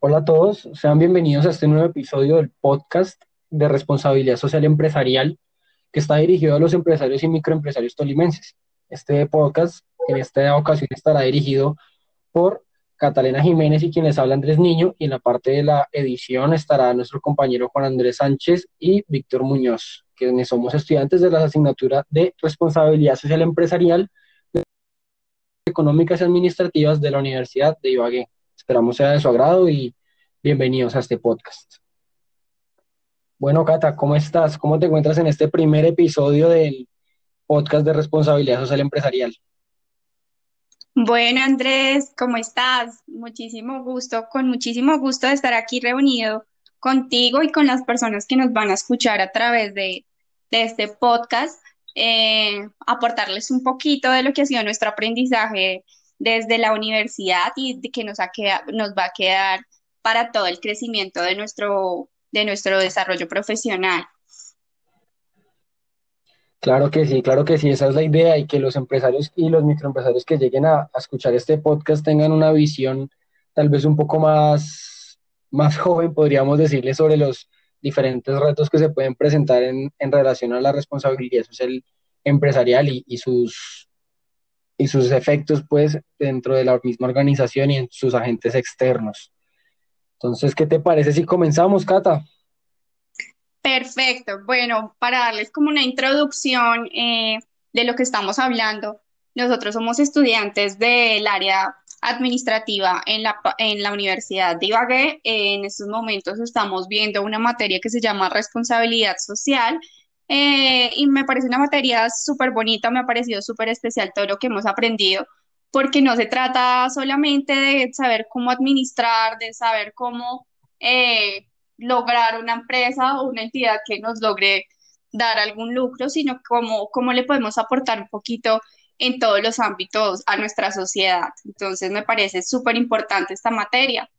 Hola a todos, sean bienvenidos a este nuevo episodio del podcast de responsabilidad social empresarial que está dirigido a los empresarios y microempresarios tolimenses. Este podcast en esta ocasión estará dirigido por Catalina Jiménez y quien les habla Andrés Niño y en la parte de la edición estará nuestro compañero Juan Andrés Sánchez y Víctor Muñoz, quienes somos estudiantes de la asignatura de responsabilidad social empresarial económicas y administrativas de la Universidad de Ibagué. Esperamos sea de su agrado y bienvenidos a este podcast. Bueno, Cata, ¿cómo estás? ¿Cómo te encuentras en este primer episodio del podcast de responsabilidad social empresarial? Bueno, Andrés, ¿cómo estás? Muchísimo gusto, con muchísimo gusto de estar aquí reunido contigo y con las personas que nos van a escuchar a través de, este podcast, eh, aportarles un poquito de lo que ha sido nuestro aprendizaje desde la universidad y que nos, ha nos va a quedar para todo el crecimiento de nuestro, de nuestro desarrollo profesional. Claro que sí, claro que sí, esa es la idea y que los empresarios y los microempresarios que lleguen a, escuchar este podcast tengan una visión tal vez un poco más, más joven, podríamos decirle, sobre los diferentes retos que se pueden presentar en, relación a la responsabilidad social empresarial y, sus, y sus efectos pues dentro de la misma organización y en sus agentes externos. Entonces, ¿qué te parece si comenzamos, Cata? Perfecto. Bueno, para darles como una introducción eh, de lo que estamos hablando, nosotros somos estudiantes del área administrativa en la, en la Universidad de Ibagué. en estos momentos estamos viendo una materia que se llama responsabilidad social. Eh, y me parece una materia súper bonita, me ha parecido súper especial todo lo que hemos aprendido, porque no se trata solamente de saber cómo administrar, de saber cómo eh, lograr una empresa o una entidad que nos logre dar algún lucro, sino cómo, cómo le podemos aportar un poquito en todos los ámbitos a nuestra sociedad. Entonces me parece súper importante esta materia.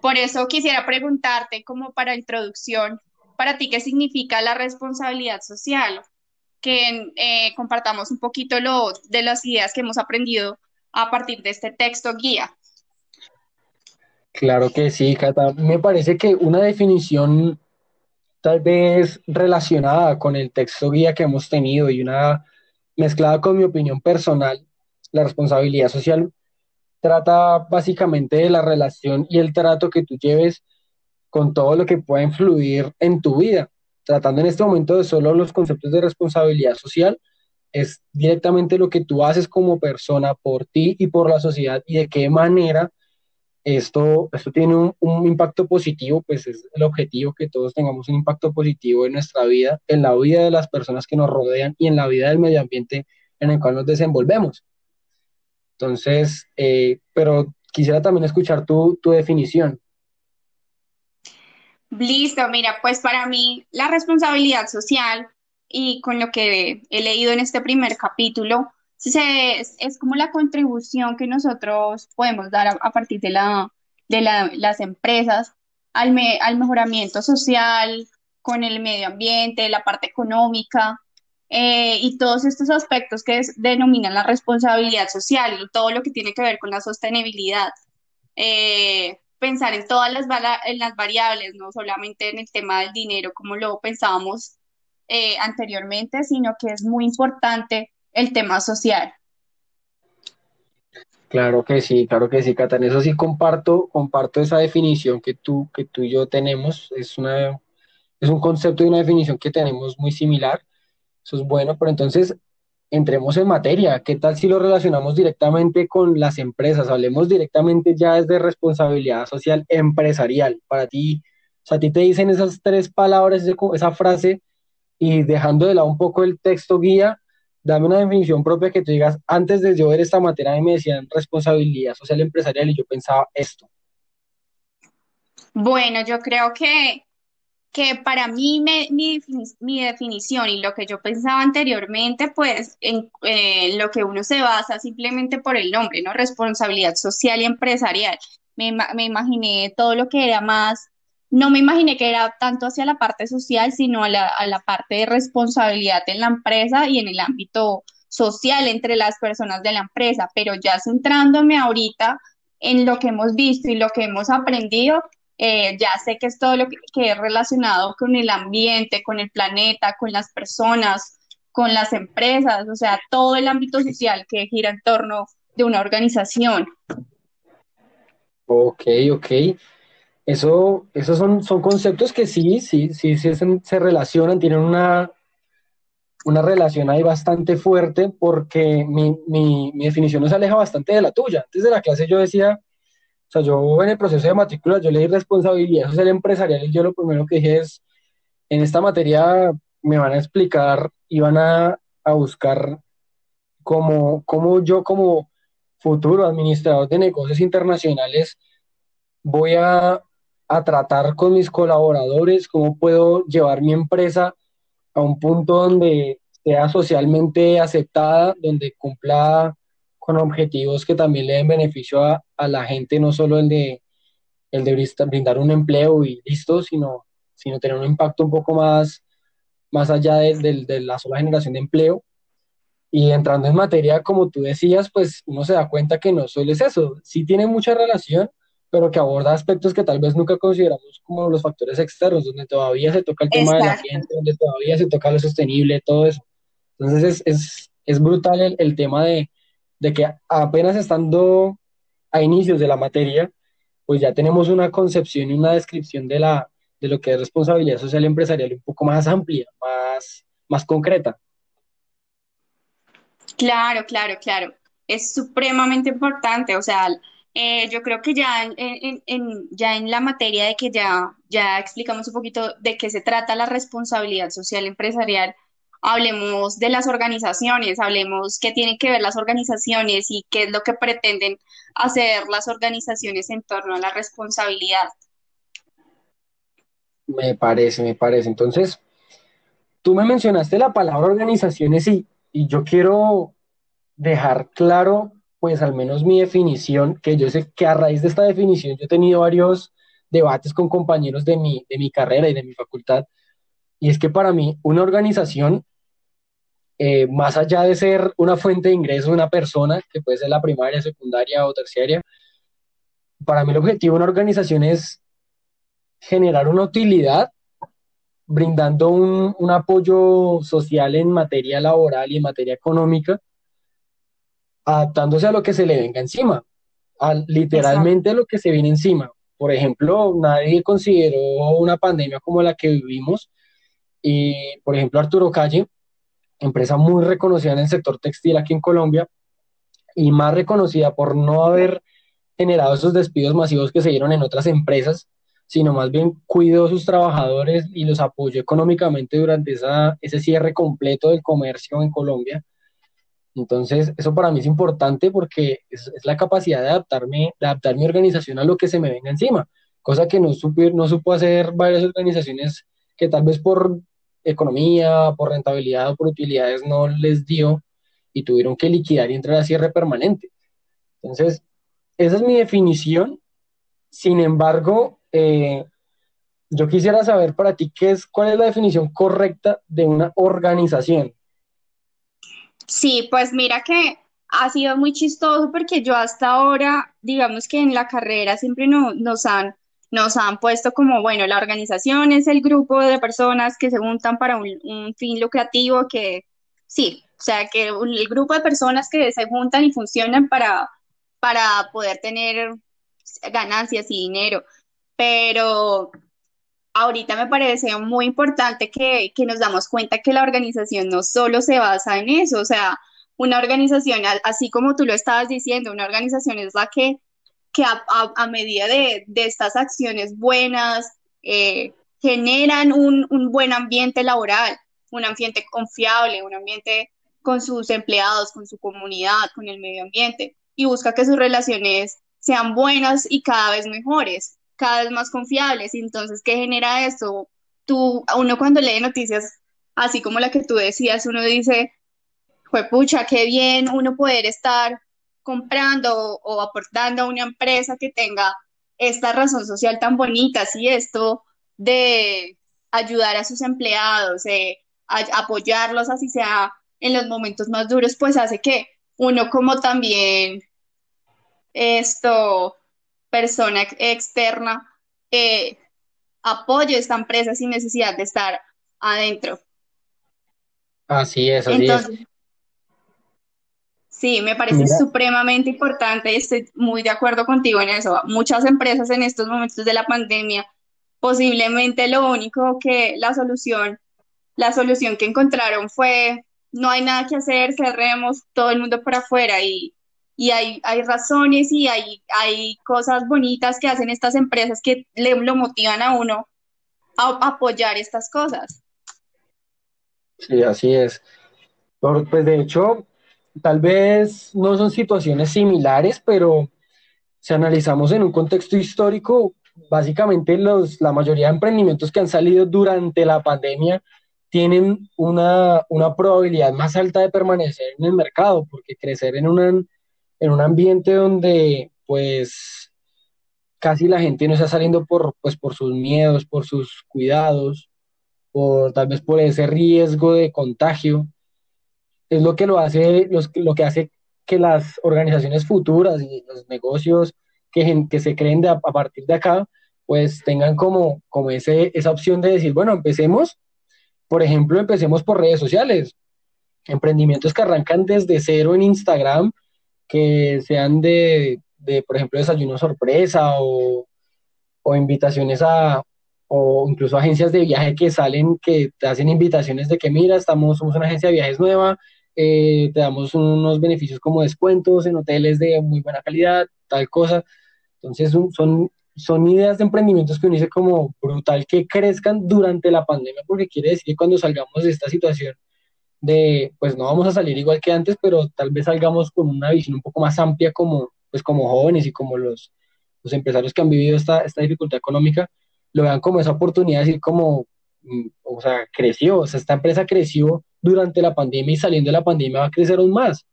Por eso quisiera preguntarte, como para introducción, para ti, ¿qué significa la responsabilidad social? Que eh, compartamos un poquito lo, de las ideas que hemos aprendido a partir de este texto guía. Claro que sí, Cata. Me parece que una definición tal vez relacionada con el texto guía que hemos tenido y una mezclada con mi opinión personal, la responsabilidad social trata básicamente de la relación y el trato que tú lleves con todo lo que pueda influir en tu vida. Tratando en este momento de solo los conceptos de responsabilidad social, es directamente lo que tú haces como persona por ti y por la sociedad y de qué manera esto, esto tiene un, impacto positivo, pues es el objetivo que todos tengamos un impacto positivo en nuestra vida, en la vida de las personas que nos rodean y en la vida del medio ambiente en el cual nos desenvolvemos. Entonces, eh, pero quisiera también escuchar tu, tu definición. Listo, mira, pues para mí la responsabilidad social y con lo que he leído en este primer capítulo, es, como la contribución que nosotros podemos dar a, partir de, la, de las empresas al, al mejoramiento social, con el medio ambiente, la parte económica eh, y todos estos aspectos que denominan la responsabilidad social, todo lo que tiene que ver con la sostenibilidad. Eh, pensar en todas las, en las variables, no solamente en el tema del dinero como lo pensábamos eh, anteriormente, sino que es muy importante el tema social. Claro que sí, claro que sí, Cata. eso sí comparto, comparto esa definición que tú, que tú y yo tenemos. Es una, es un concepto y una definición que tenemos muy similar. Eso es bueno, pero entonces entremos en materia. ¿Qué tal si lo relacionamos directamente con las empresas? Hablemos directamente ya desde responsabilidad social empresarial. Para ti, o sea, a ti te dicen esas tres palabras, esa frase, y dejando de lado un poco el texto guía, dame una definición propia que tú digas, antes de yo ver esta materia, a mí me decían responsabilidad social empresarial y yo pensaba esto. Bueno, yo creo que, que para mí mi, definición y lo que yo pensaba anteriormente, pues en eh, lo que uno se basa simplemente por el nombre, ¿no? Responsabilidad social y empresarial. Me, me imaginé todo lo que era más no me imaginé que era tanto hacia la parte social, sino a la, a la parte de responsabilidad en la empresa y en el ámbito social entre las personas de la empresa, pero ya centrándome ahorita en lo que hemos visto y lo que hemos aprendido, eh, ya sé que es todo lo que, es relacionado con el ambiente, con el planeta, con las personas, con las empresas, o sea, todo el ámbito social que gira en torno de una organización. Ok, ok. Eso, esos son, son conceptos que sí, sí, sí, sí se, se relacionan, tienen una, una relación ahí bastante fuerte porque mi, mi, mi, definición nos aleja bastante de la tuya. Antes de la clase yo decía, o sea, yo en el proceso de matrícula, yo leí responsabilidad social empresarial y yo lo primero que dije es, en esta materia me van a explicar y van a, a buscar cómo, cómo yo como futuro administrador de negocios internacionales voy a, a tratar con mis colaboradores, cómo puedo llevar mi empresa a un punto donde sea socialmente aceptada, donde cumpla con objetivos que también le den beneficio a, a la gente, no solo el de, el de brindar un empleo y listo, sino, sino tener un impacto un poco más, más allá de, de, de la sola generación de empleo. Y entrando en materia, como tú decías, pues uno se da cuenta que no solo es eso, sí tiene mucha relación, pero que aborda aspectos que tal vez nunca consideramos como los factores externos, donde todavía se toca el tema Exacto. del ambiente, donde todavía se toca lo sostenible, todo eso. Entonces es, es, es brutal el, el tema de, de, que apenas estando a inicios de la materia, pues ya tenemos una concepción y una descripción de, la, de lo que es responsabilidad social empresarial un poco más amplia, más, más concreta. Claro, claro, claro. Es supremamente importante. O sea, eh, yo creo que ya en, en, en, ya en la materia de que ya, ya explicamos un poquito de qué se trata la responsabilidad social empresarial, hablemos de las organizaciones, hablemos qué tienen que ver las organizaciones y qué es lo que pretenden hacer las organizaciones en torno a la responsabilidad. Me parece, me parece. Entonces, tú me mencionaste la palabra organizaciones y, y yo quiero dejar claro, pues al menos mi definición, que yo sé que a raíz de esta definición yo he tenido varios debates con compañeros de mi, de mi carrera y de mi facultad, y es que para mí una organización, eh, más allá de ser una fuente de ingreso de una persona, que puede ser la primaria, secundaria o terciaria, para mí el objetivo de una organización es generar una utilidad brindando un, un, apoyo social en materia laboral y en materia económica, adaptándose a lo que se le venga encima, a literalmente Exacto. lo que se viene encima. Por ejemplo, nadie consideró una pandemia como la que vivimos y, por ejemplo, Arturo Calle, empresa muy reconocida en el sector textil aquí en Colombia y más reconocida por no haber generado esos despidos masivos que se dieron en otras empresas, sino más bien cuidó a sus trabajadores y los apoyó económicamente durante esa, ese cierre completo del comercio en Colombia. Entonces, eso para mí es importante porque es, es, la capacidad de adaptarme, de adaptar mi organización a lo que se me venga encima, cosa que no, supo, no supo hacer varias organizaciones que tal vez por economía, por rentabilidad o por utilidades no les dio y tuvieron que liquidar y entrar a cierre permanente. Entonces, esa es mi definición. Sin embargo, eh, yo quisiera saber para ti qué es, cuál es la definición correcta de una organización. Sí, pues mira que ha sido muy chistoso porque yo hasta ahora, digamos que en la carrera siempre no, nos, han, nos han puesto como, bueno, la organización es el grupo de personas que se juntan para un, fin lucrativo que, sí, o sea, que el grupo de personas que se juntan y funcionan para, para poder tener ganancias y dinero. Pero ahorita me parece muy importante que, que, nos damos cuenta que la organización no solo se basa en eso, o sea, una organización, así como tú lo estabas diciendo, una organización es la que, que a, medida de, de, estas acciones buenas eh, generan un, un buen ambiente laboral, un ambiente confiable, un ambiente con sus empleados, con su comunidad, con el medio ambiente, y busca que sus relaciones sean buenas y cada vez mejores cada vez más confiables. Entonces, ¿qué genera esto? Tú, uno cuando lee noticias así como la que tú decías, uno dice, fue pucha, qué bien uno poder estar comprando o, aportando a una empresa que tenga esta razón social tan bonita, así esto de ayudar a sus empleados, eh, a, apoyarlos así sea en los momentos más duros, pues hace que uno como también esto, persona externa, eh, apoyo a esta empresa sin necesidad de estar adentro. Así es, así es. Sí, me parece supremamente importante y estoy muy de acuerdo contigo en eso. Muchas empresas en estos momentos de la pandemia, posiblemente lo único que la solución, la solución que encontraron fue no hay nada que hacer, cerremos todo el mundo para afuera y, y hay, hay razones y hay, hay cosas bonitas que hacen estas empresas que le, lo motivan a uno a, apoyar estas cosas. Sí, así es. pues de hecho, tal vez no son situaciones similares, pero si analizamos en un contexto histórico, básicamente los, la mayoría de emprendimientos que han salido durante la pandemia tienen una, probabilidad más alta de permanecer en el mercado, porque crecer en, en un ambiente donde pues casi la gente no está saliendo por, pues, por sus miedos, por sus cuidados, por tal vez por ese riesgo de contagio, es lo que lo hace, lo que hace que las organizaciones futuras y los negocios que, que se creen de, a, partir de acá, pues tengan como, como ese, esa opción de decir, bueno, empecemos, por ejemplo, empecemos por redes sociales, emprendimientos que arrancan desde cero en Instagram, que sean de, de por ejemplo, desayuno sorpresa o, o invitaciones a, o incluso agencias de viaje que salen, que te hacen invitaciones de que mira, estamos, somos una agencia de viajes nueva, eh, te damos unos beneficios como descuentos en hoteles de muy buena calidad, tal cosa. Entonces son, son ideas de emprendimientos que uno dice como brutal que crezcan durante la pandemia, porque quiere decir que cuando salgamos de esta situación de, pues no vamos a salir igual que antes, pero tal vez salgamos con una visión un poco más amplia como, pues como jóvenes y como los, los empresarios que han vivido esta, esta dificultad económica, lo vean como esa oportunidad de decir como, mm, o sea, creció, o sea, esta empresa creció durante la pandemia y saliendo de la pandemia va a crecer aún más.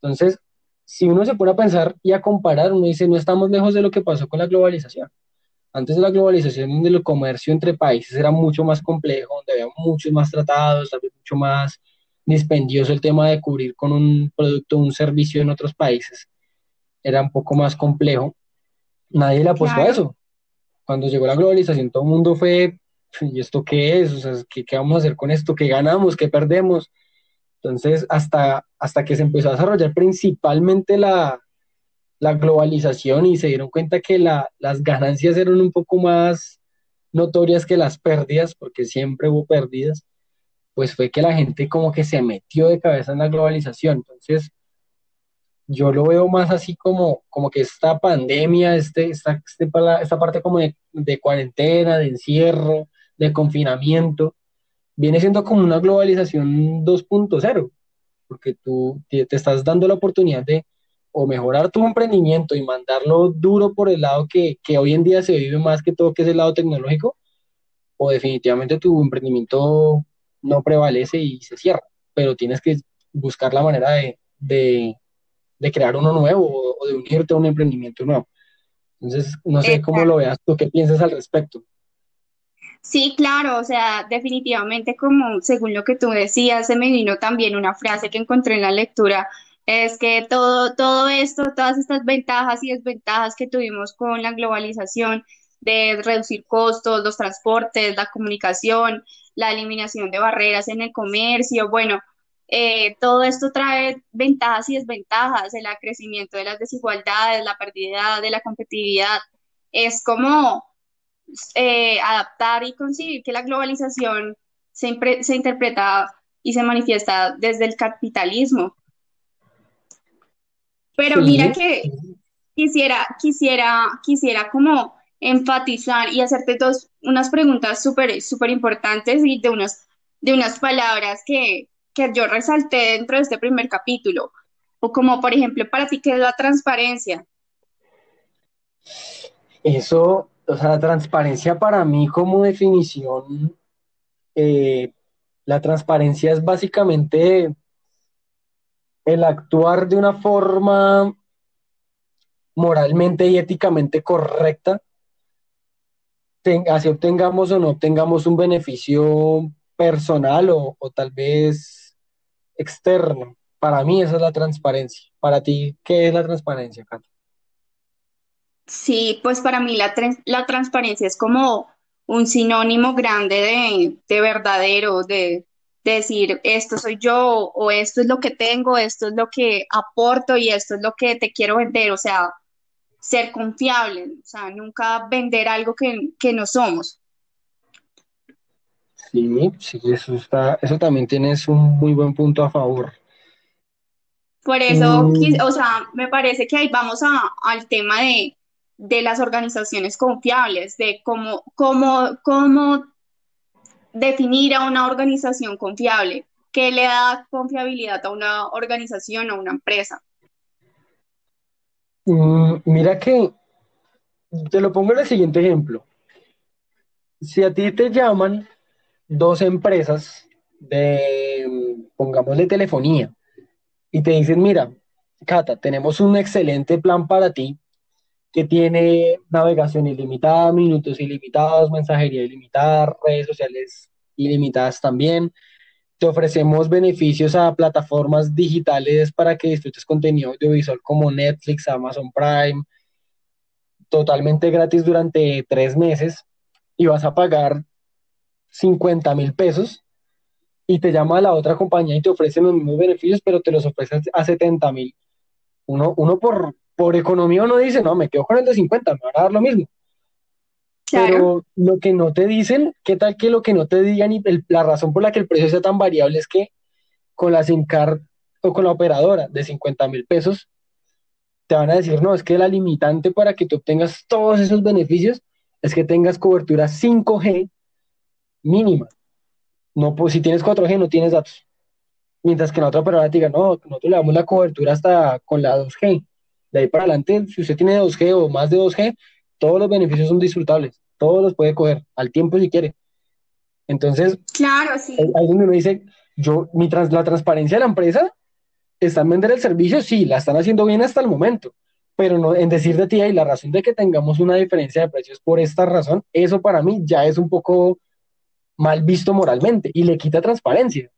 Entonces, si uno se pone a pensar y a comparar, uno dice, no estamos lejos de lo que pasó con la globalización. Antes de la globalización, donde el comercio entre países era mucho más complejo, donde había muchos más tratados, mucho más dispendioso el tema de cubrir con un producto o un servicio en otros países. Era un poco más complejo. Nadie le apostó a eso. Cuando llegó la globalización, todo el mundo fue ¿y esto qué es? Sea, ¿qué, vamos a hacer con esto? ¿Qué ganamos? ¿Qué perdemos? Entonces, hasta, hasta que se empezó a desarrollar principalmente la, globalización y se dieron cuenta que las ganancias eran un poco más notorias que las pérdidas, porque siempre hubo pérdidas, pues fue que la gente como que se metió de cabeza en la globalización. Entonces, yo lo veo más así como, como que esta pandemia, este, esta, este, esta parte como de cuarentena, de encierro, de confinamiento, viene siendo como una globalización 2.0, porque tú te, estás dando la oportunidad de o mejorar tu emprendimiento y mandarlo duro por el lado que, hoy en día se vive más que todo, que es el lado tecnológico, o definitivamente tu emprendimiento no prevalece y se cierra, pero tienes que buscar la manera de, crear uno nuevo o, o, de unirte a un emprendimiento nuevo. Entonces, no sé cómo lo veas tú, qué piensas al respecto. Sí, claro, o sea, definitivamente como según lo que tú decías, se me vino también una frase que encontré en la lectura, es que todo, todo esto, todas estas ventajas y desventajas que tuvimos con la globalización, de reducir costos, los transportes, la comunicación, la eliminación de barreras en el comercio, bueno, eh, todo esto trae ventajas y desventajas, el crecimiento de las desigualdades, la pérdida de la competitividad. Es como eh, adaptar y concebir que la globalización se, se interpreta y se manifiesta desde el capitalismo. Pero mira que quisiera, quisiera, quisiera como enfatizar y hacerte dos, unas preguntas súper, súper importantes y de unas, de unas palabras que, que yo resalté dentro de este primer capítulo. O como, por ejemplo, para ti, ¿qué es la transparencia? Eso, o sea, la transparencia para mí como definición, eh, la transparencia es básicamente el actuar de una forma moralmente y éticamente correcta, así obtengamos o no obtengamos un beneficio personal o, tal vez externo. Para mí esa es la transparencia. Para ti, ¿qué es la transparencia, Cata? Sí, pues para mí la, la transparencia es como un sinónimo grande de, de verdadero, de, de decir esto soy yo o esto es lo que tengo, esto es lo que aporto y esto es lo que te quiero vender, o sea, ser confiable, o sea, nunca vender algo que, que no somos. Sí, sí, eso está, eso también tienes un muy buen punto a favor. Por eso, Mm, o sea, me parece que ahí vamos a- al tema de, de las organizaciones confiables, de cómo, cómo, cómo definir a una organización confiable, qué le da confiabilidad a una organización o una empresa. mm, mira que te lo pongo en el siguiente ejemplo. Si a ti te llaman dos empresas de, pongámosle telefonía, y te dicen, mira, Cata, tenemos un excelente plan para ti que tiene navegación ilimitada, minutos ilimitados, mensajería ilimitada, redes sociales ilimitadas también. Te ofrecemos beneficios a plataformas digitales para que disfrutes contenido audiovisual como Netflix, Amazon Prime, totalmente gratis durante tres meses y vas a pagar cincuenta mil pesos y te llama la otra compañía y te ofrecen los mismos beneficios, pero te los ofrecen a setenta mil. Uno, uno por, por economía uno dice, no, me quedo con el de 50, me van a dar lo mismo. Claro, Pero lo que no te dicen, ¿qué tal que lo que no te digan y el- la razón por la que el precio sea tan variable es que con la SIM card o con la operadora de cincuenta mil pesos, te van a decir, no, es que la limitante para que tú obtengas todos esos beneficios es que tengas cobertura 5G mínima. No, pues si tienes 4G no tienes datos. Mientras que la otra operadora te diga, no, nosotros le damos la cobertura hasta con la 2G. De ahí para adelante, si usted tiene 2G o más de 2G, todos los beneficios son disfrutables. Todos los puede coger al tiempo si quiere. Entonces, claro, sí. ahí donde uno dice, yo, mi trans- la transparencia de la empresa está en vender el servicio, sí, la están haciendo bien hasta el momento, pero no en decir de ti, y la razón de que tengamos una diferencia de precios por esta razón, eso para mí ya es un poco mal visto moralmente y le quita transparencia.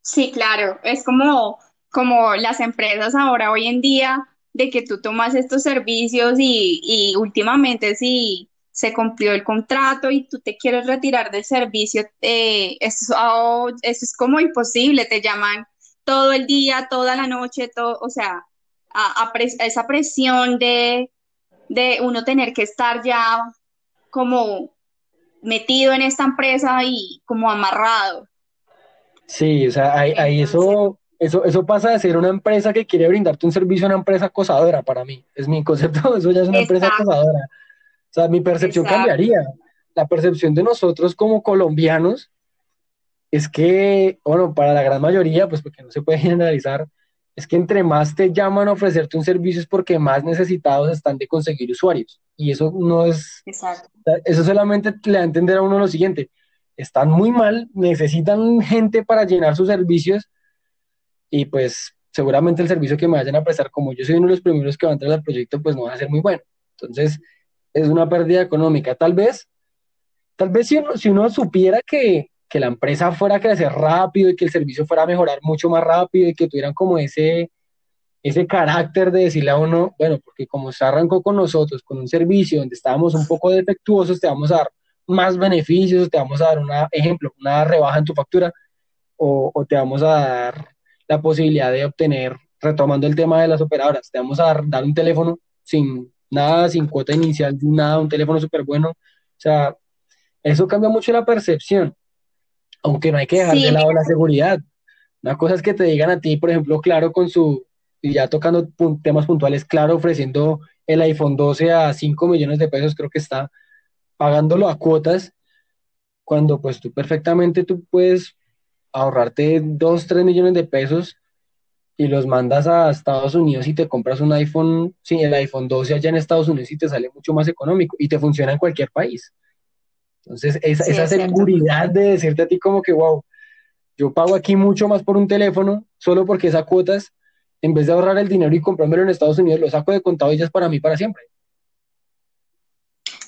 Sí, claro, es como, como las empresas ahora hoy en día, de que tú tomas estos servicios y, y últimamente si se cumplió el contrato y tú te quieres retirar del servicio, eh, eso, oh, eso es como imposible, te llaman todo el día, toda la noche, todo, o sea, a, a pres- a esa presión de, de uno tener que estar ya como metido en esta empresa y como amarrado. Sí, o sea, ahí, ahí eso, eso, eso pasa de ser una empresa que quiere brindarte un servicio a una empresa acosadora para mí. Es mi concepto, eso ya es una empresa exacto, acosadora. O sea, mi percepción exacto. cambiaría. La percepción de nosotros como colombianos es que, bueno, para la gran mayoría, pues porque no se puede generalizar, es que entre más te llaman a ofrecerte un servicio es porque más necesitados están de conseguir usuarios. Y eso no es, Exacto. eso solamente le da a entender a uno lo siguiente, están muy mal, necesitan gente para llenar sus servicios y pues seguramente el servicio que me vayan a prestar, como yo soy uno de los primeros que va a entrar al proyecto, pues no va a ser muy bueno. Entonces, es una pérdida económica. Tal vez Tal vez si uno, si uno supiera que, que la empresa fuera a crecer rápido y que el servicio fuera a mejorar mucho más rápido y que tuvieran como ese, ese carácter de decirle a uno, bueno, porque como se arrancó con nosotros, con un servicio donde estábamos un poco defectuosos, te vamos a dar más beneficios, te vamos a dar un ejemplo, una rebaja en tu factura o, o te vamos a dar la posibilidad de obtener, retomando el tema de las operadoras, te vamos a dar, un teléfono sin nada, sin cuota inicial, sin nada, un teléfono súper bueno. O sea, eso cambia mucho la percepción, aunque no hay que dejar Sí, de lado la seguridad. Una cosa es que te digan a ti, por ejemplo, Claro con su, y ya tocando temas puntuales, Claro ofreciendo el iPhone 12 a 5 millones de pesos, creo que está pagándolo a cuotas, cuando pues tú perfectamente tú puedes ahorrarte 2 3 millones de pesos y los mandas a Estados Unidos y te compras un iPhone, sí, el iPhone 12 allá en Estados Unidos y te sale mucho más económico y te funciona en cualquier país. Entonces, esa, sí esa es cierto. seguridad de decirte a ti como que, wow, yo pago aquí mucho más por un teléfono solo porque esa cuotas, en vez de ahorrar el dinero y comprármelo en Estados Unidos, lo saco de contado y ya es para mí para siempre.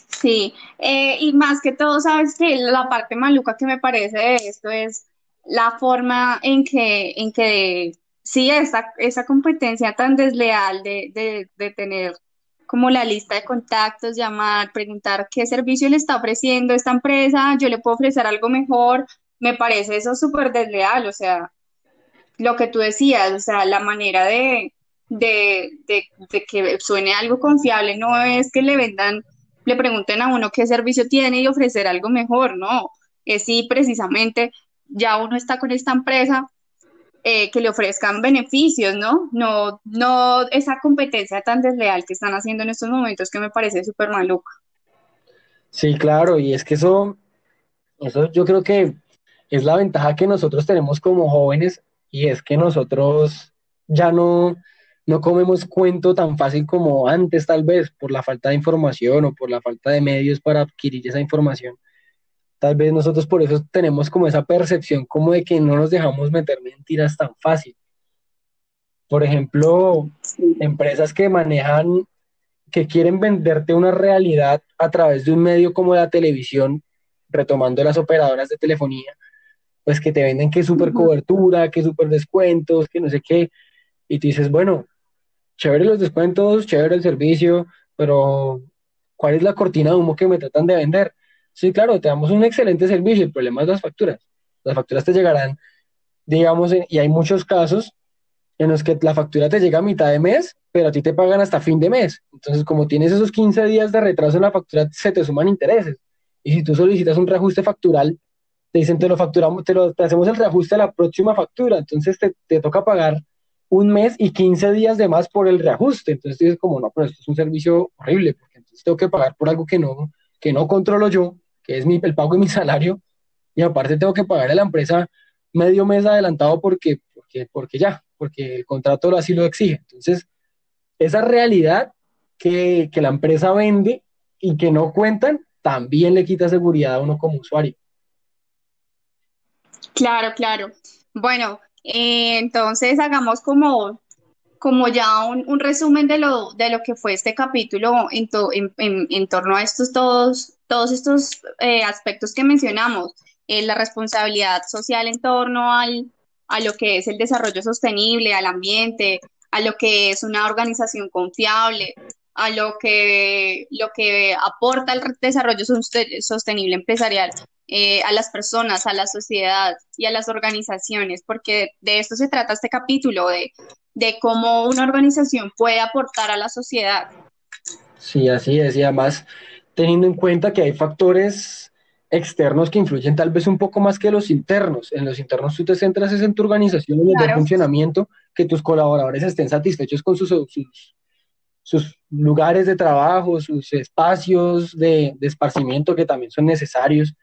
Sí, eh, y más que todo, sabes que la parte maluca que me parece de esto es la forma en que, en que sí, esa, esa competencia tan desleal de, de, de tener como la lista de contactos, llamar, preguntar qué servicio le está ofreciendo esta empresa, yo le puedo ofrecer algo mejor, me parece eso súper desleal, o sea, lo que tú decías, o sea, la manera de, de, que suene algo confiable no es que le vendan, le pregunten a uno qué servicio tiene y ofrecer algo mejor, no, es si precisamente ya uno está con esta empresa, eh, que le ofrezcan beneficios, ¿no? No, no esa competencia tan desleal que están haciendo en estos momentos que me parece súper maluca. Sí, claro, y es que eso, eso yo creo que es la ventaja que nosotros tenemos como jóvenes y es que nosotros ya no, no comemos cuento tan fácil como antes tal vez por la falta de información o por la falta de medios para adquirir esa información. Tal vez nosotros por eso tenemos como esa percepción como de que no nos dejamos meter mentiras tan fácil. Por ejemplo, empresas que manejan, que quieren venderte una realidad a través de un medio como la televisión, retomando las operadoras de telefonía, pues que te venden que super cobertura, que super descuentos, que no sé qué, y tú dices, bueno, chévere los descuentos, chévere el servicio, pero ¿cuál es la cortina de humo que me tratan de vender? Sí, claro, te damos un excelente servicio, el problema es las facturas. Las facturas te llegarán, digamos, y hay muchos casos en los que la factura te llega a mitad de mes, pero a ti te pagan hasta fin de mes. Entonces, como tienes esos 15 días de retraso en la factura, se te suman intereses. Y si tú solicitas un reajuste factural, te dicen, te lo facturamos, te, lo, hacemos el reajuste a la próxima factura. Entonces, te, te, toca pagar un mes y 15 días de más por el reajuste. Entonces, dices, como, no, pero esto es un servicio horrible, porque entonces tengo que pagar por algo que no, que no controlo yo que es mi, el pago de mi salario, y aparte tengo que pagar a la empresa medio mes adelantado porque, porque, porque ya, porque el contrato así lo exige. Entonces, esa realidad que, que la empresa vende y que no cuentan, también le quita seguridad a uno como usuario. Claro, claro. Bueno, eh, entonces hagamos como, como ya un, un, resumen de lo, de lo que fue este capítulo en, en, en, en torno a estos todos todos estos eh, aspectos que mencionamos, eh, la responsabilidad social en torno al, a lo que es el desarrollo sostenible, al ambiente, a lo que es una organización confiable, a lo que, lo que aporta el desarrollo sostenible empresarial eh, a las personas, a la sociedad y a las organizaciones, porque de esto se trata este capítulo, de, de cómo una organización puede aportar a la sociedad. Sí, así es, y además teniendo en cuenta que hay factores externos que influyen tal vez un poco más que los internos. En los internos tú te centras en tu organización, en el funcionamiento, que tus colaboradores estén satisfechos con sus, sus, lugares de trabajo, sus espacios de, de, esparcimiento que también son necesarios,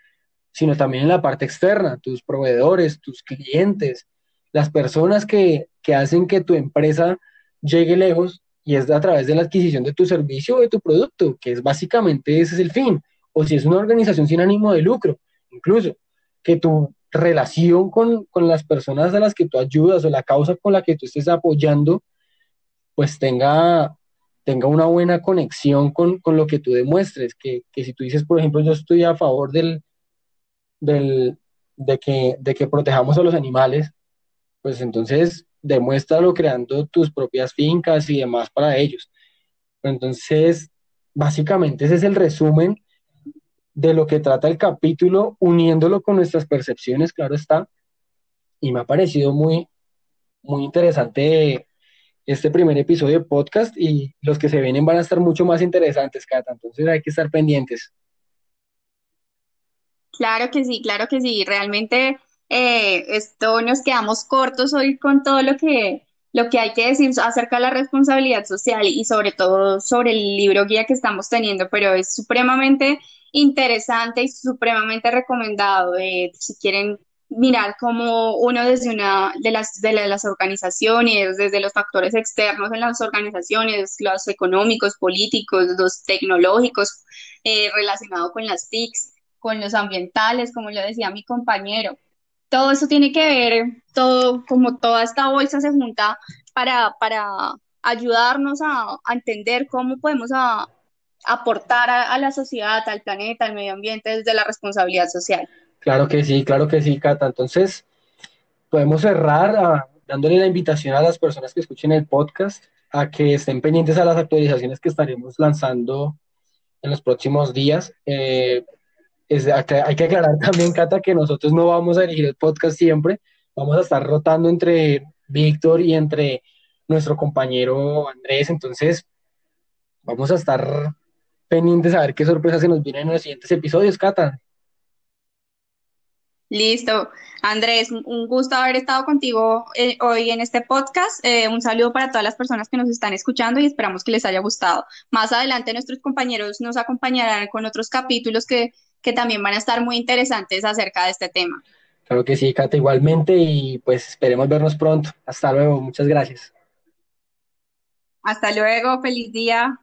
sino también en la parte externa, tus proveedores, tus clientes, las personas que, que hacen que tu empresa llegue lejos y es a través de la adquisición de tu servicio o de tu producto, que es básicamente ese es el fin. O si es una organización sin ánimo de lucro, incluso que tu relación con, con las personas a las que tú ayudas o la causa con la que tú estés apoyando, pues tenga, tenga una buena conexión con, con lo que tú demuestres. Que, que, si tú dices, por ejemplo, yo estoy a favor del, del, de, que, de que protejamos a los animales, pues entonces demuéstralo creando tus propias fincas y demás para ellos. Entonces, básicamente ese es el resumen de lo que trata el capítulo, uniéndolo con nuestras percepciones, claro está. Y me ha parecido muy, muy interesante este primer episodio de podcast y los que se vienen van a estar mucho más interesantes, Cata. Entonces hay que estar pendientes. Claro que sí, claro que sí. Realmente eh, esto nos quedamos cortos hoy con todo lo que, lo que hay que decir acerca de la responsabilidad social y sobre todo sobre el libro guía que estamos teniendo, pero es supremamente interesante y supremamente recomendado. Eh, si quieren mirar cómo uno desde una de las, de las organizaciones, desde los factores externos en las organizaciones, los económicos, políticos, los tecnológicos, eh, relacionados con las TICs, con los ambientales, como lo decía mi compañero, todo eso tiene que ver, todo, como toda esta bolsa se junta para, para ayudarnos a, entender cómo podemos aportar a, la sociedad, al planeta, al medio ambiente desde la responsabilidad social. Claro que sí, claro que sí, Cata. Entonces, podemos cerrar ah, dándole la invitación a las personas que escuchen el podcast a que estén pendientes a las actualizaciones que estaremos lanzando en los próximos días. Eh, hay que aclarar también, Cata, que nosotros no vamos a dirigir el podcast siempre, vamos a estar rotando entre Víctor y entre nuestro compañero Andrés, entonces vamos a estar pendientes a ver qué sorpresas se nos vienen en los siguientes episodios, Cata. Listo. Andrés, un gusto haber estado contigo eh, hoy en este podcast. Eh, un saludo para todas las personas que nos están escuchando y esperamos que les haya gustado. Más adelante nuestros compañeros nos acompañarán con otros capítulos que, que también van a estar muy interesantes acerca de este tema. Claro que sí, Cata, igualmente y pues esperemos vernos pronto. Hasta luego, muchas gracias. Hasta luego, feliz día.